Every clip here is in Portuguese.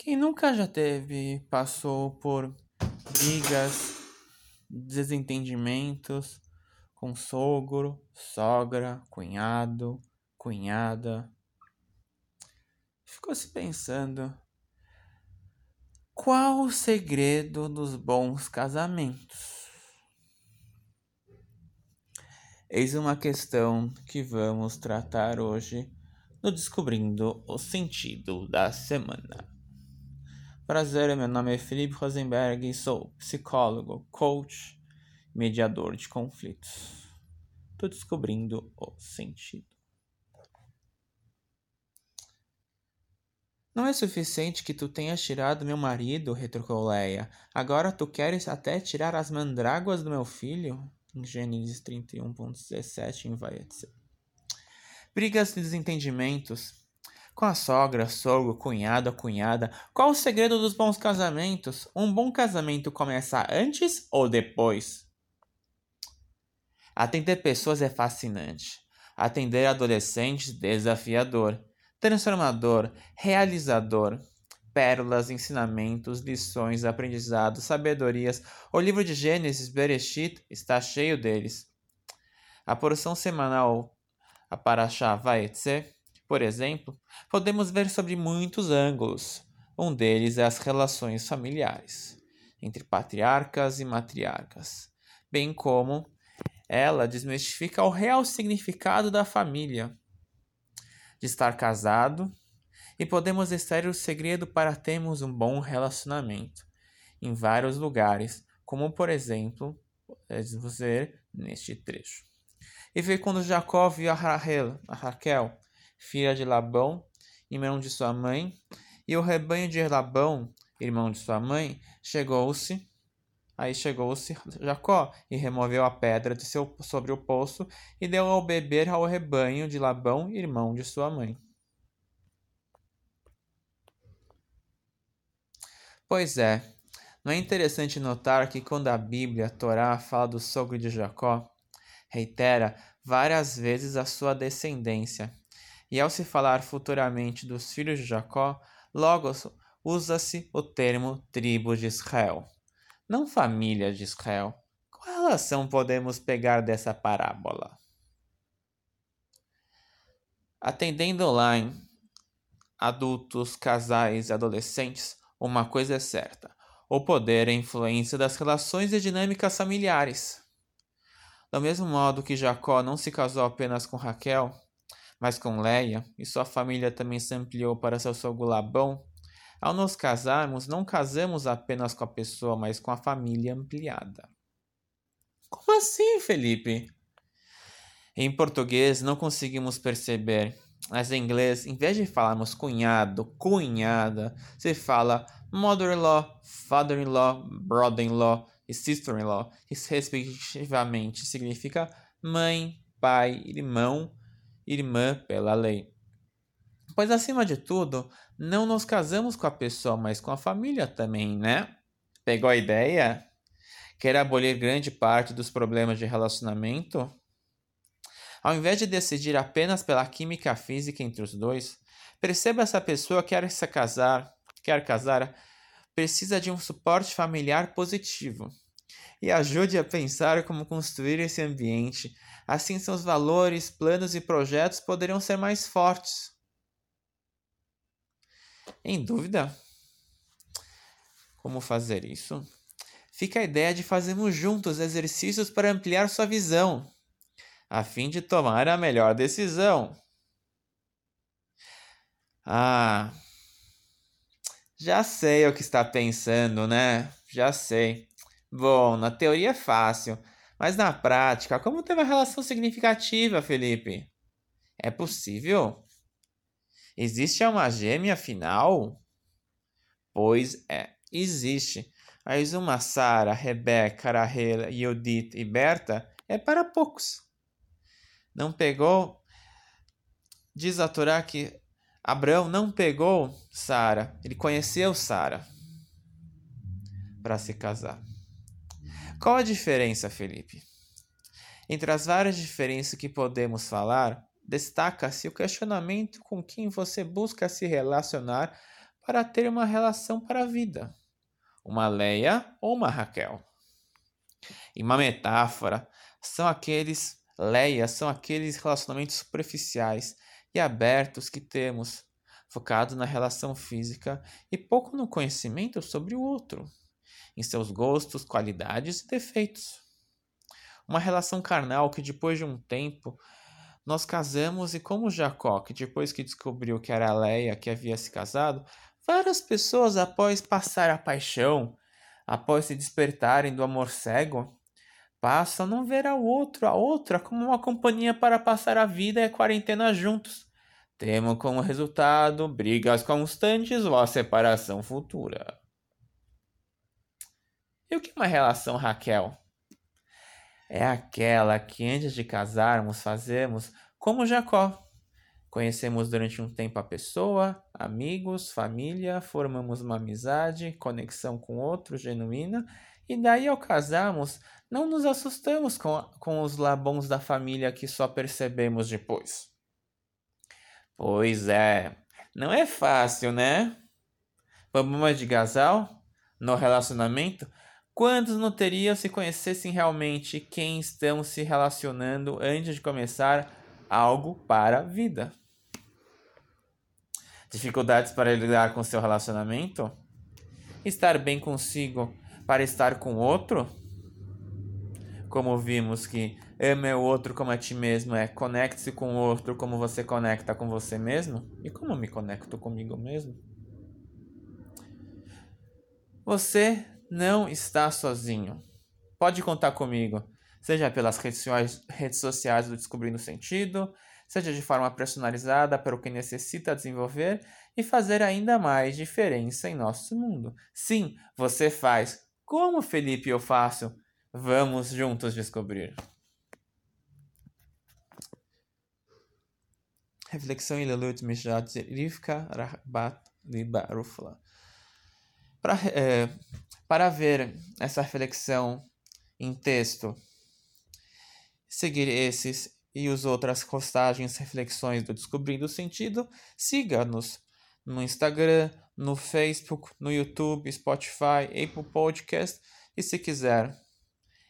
Quem nunca já teve, passou por brigas, desentendimentos com sogro, sogra, cunhado, cunhada. Ficou se pensando qual o segredo dos bons casamentos? Eis uma questão que vamos tratar hoje no Descobrindo o Sentido da Semana. Prazer, meu nome é Felipe Rosenberg e sou psicólogo, coach, mediador de conflitos. Estou descobrindo o sentido. Não é suficiente que tu tenhas tirado meu marido, retrucou Leia. Agora tu queres até tirar as mandráguas do meu filho? Em Gênesis 31.17 em Vaetze. Brigas e desentendimentos com a sogra, sogro, cunhado, cunhada. Qual o segredo dos bons casamentos? Um bom casamento começa antes ou depois? Atender pessoas é fascinante. Atender adolescentes, desafiador. Transformador, realizador. Pérolas, ensinamentos, lições, aprendizados, sabedorias. O livro de Gênesis, Bereshit, está cheio deles. A porção semanal, a Parashá Vaetze, por exemplo, podemos ver sobre muitos ângulos. Um deles é as relações familiares entre patriarcas e matriarcas, bem como ela desmistifica o real significado da família, de estar casado, e podemos extrair o segredo para termos um bom relacionamento em vários lugares, como por exemplo, podemos ver neste trecho. E ver quando Jacó viu a Raquel filha de Labão, irmão de sua mãe, e o rebanho de Labão, irmão de sua mãe, chegou-se. Aí chegou-se Jacó e removeu a pedra de seu, sobre o poço e deu ao beber ao rebanho de Labão, irmão de sua mãe. Pois é, não é interessante notar que quando a Bíblia, a Torá, fala do sogro de Jacó, reitera várias vezes a sua descendência, e ao se falar futuramente dos filhos de Jacó, logo usa-se o termo tribo de Israel, não família de Israel. Qual relação podemos pegar dessa parábola? Atendendo online, adultos, casais e adolescentes, uma coisa é certa: o poder e a influência das relações e dinâmicas familiares. Do mesmo modo que Jacó não se casou apenas com Raquel, mas com Leia, e sua família também se ampliou para seu sogro Labão, ao nos casarmos, não casamos apenas com a pessoa, mas com a família ampliada. Como assim, Felipe? Em português não conseguimos perceber, mas em inglês, em vez de falarmos cunhado, cunhada, se fala mother-in-law, father-in-law, brother-in-law e sister-in-law, que respectivamente significa mãe, pai, irmão irmã pela lei. Pois, acima de tudo, não nos casamos com a pessoa, mas com a família também, né? Pegou a ideia? Quer abolir grande parte dos problemas de relacionamento? Ao invés de decidir apenas pela química física entre os dois, perceba essa pessoa quer se casar, quer casar, precisa de um suporte familiar positivo e ajude a pensar como construir esse ambiente. Assim, seus valores, planos e projetos poderão ser mais fortes. Em dúvida? Como fazer isso? Fica a ideia de fazermos juntos exercícios para ampliar sua visão, a fim de tomar a melhor decisão. Ah, já sei o que está pensando, né? Já sei. Bom, na teoria é fácil, mas na prática, como ter uma relação significativa, Felipe? É possível? Existe uma gêmea final? Pois é, existe. Mas uma Sara, Rebeca, Rahel, Judith e Berta é para poucos. Não pegou? Diz a Torá que Abraão não pegou Sara, ele conheceu Sara para se casar. Qual a diferença, Felipe? Entre as várias diferenças que podemos falar, destaca-se o questionamento com quem você busca se relacionar para ter uma relação para a vida, uma Leia ou uma Raquel. E uma metáfora são aqueles Leia são aqueles relacionamentos superficiais e abertos que temos, focados na relação física e pouco no conhecimento sobre o outro, em seus gostos, qualidades e defeitos. Uma relação carnal que depois de um tempo nós casamos e como Jacó, que depois que descobriu que era Leia que havia se casado, várias pessoas após passar a paixão, após se despertarem do amor cego, passam a não ver a outro, a outra como uma companhia para passar a vida e a quarentena juntos. Temo como resultado brigas constantes ou a separação futura. E o que é uma relação, Raquel? é aquela que antes de casarmos fazemos como Jacó. Conhecemos durante um tempo a pessoa, amigos, família, formamos uma amizade, conexão com outro genuína, e daí ao casarmos, não nos assustamos com, com os labons da família que só percebemos depois. Pois é, não é fácil, né? Problemas de casal no relacionamento Quantos não teriam se conhecessem realmente quem estão se relacionando antes de começar algo para a vida? Dificuldades para lidar com seu relacionamento? Estar bem consigo para estar com outro? Como vimos que ama o outro como a ti mesmo é conecte-se com o outro como você conecta com você mesmo? E como me conecto comigo mesmo? Você não está sozinho. Pode contar comigo, seja pelas redes sociais do Descobrindo Sentido, seja de forma personalizada para o que necessita desenvolver e fazer ainda mais diferença em nosso mundo. Sim, você faz. Como Felipe eu faço? Vamos juntos descobrir. Reflexão Ilalut Mishat Rivka Rabat Libarufla. Para é, para ver essa reflexão em texto, seguir esses e as outras postagens, reflexões do Descobrindo o Sentido, siga-nos no Instagram, no Facebook, no YouTube, Spotify, Apple Podcast e se quiser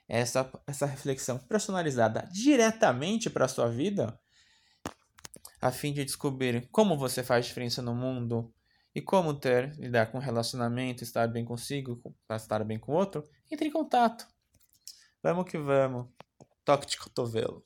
essa, essa reflexão personalizada diretamente para a sua vida, a fim de descobrir como você faz diferença no mundo, e como ter, lidar com relacionamento, estar bem consigo, estar bem com o outro, entre em contato. Vamos que vamos. Toque de cotovelo.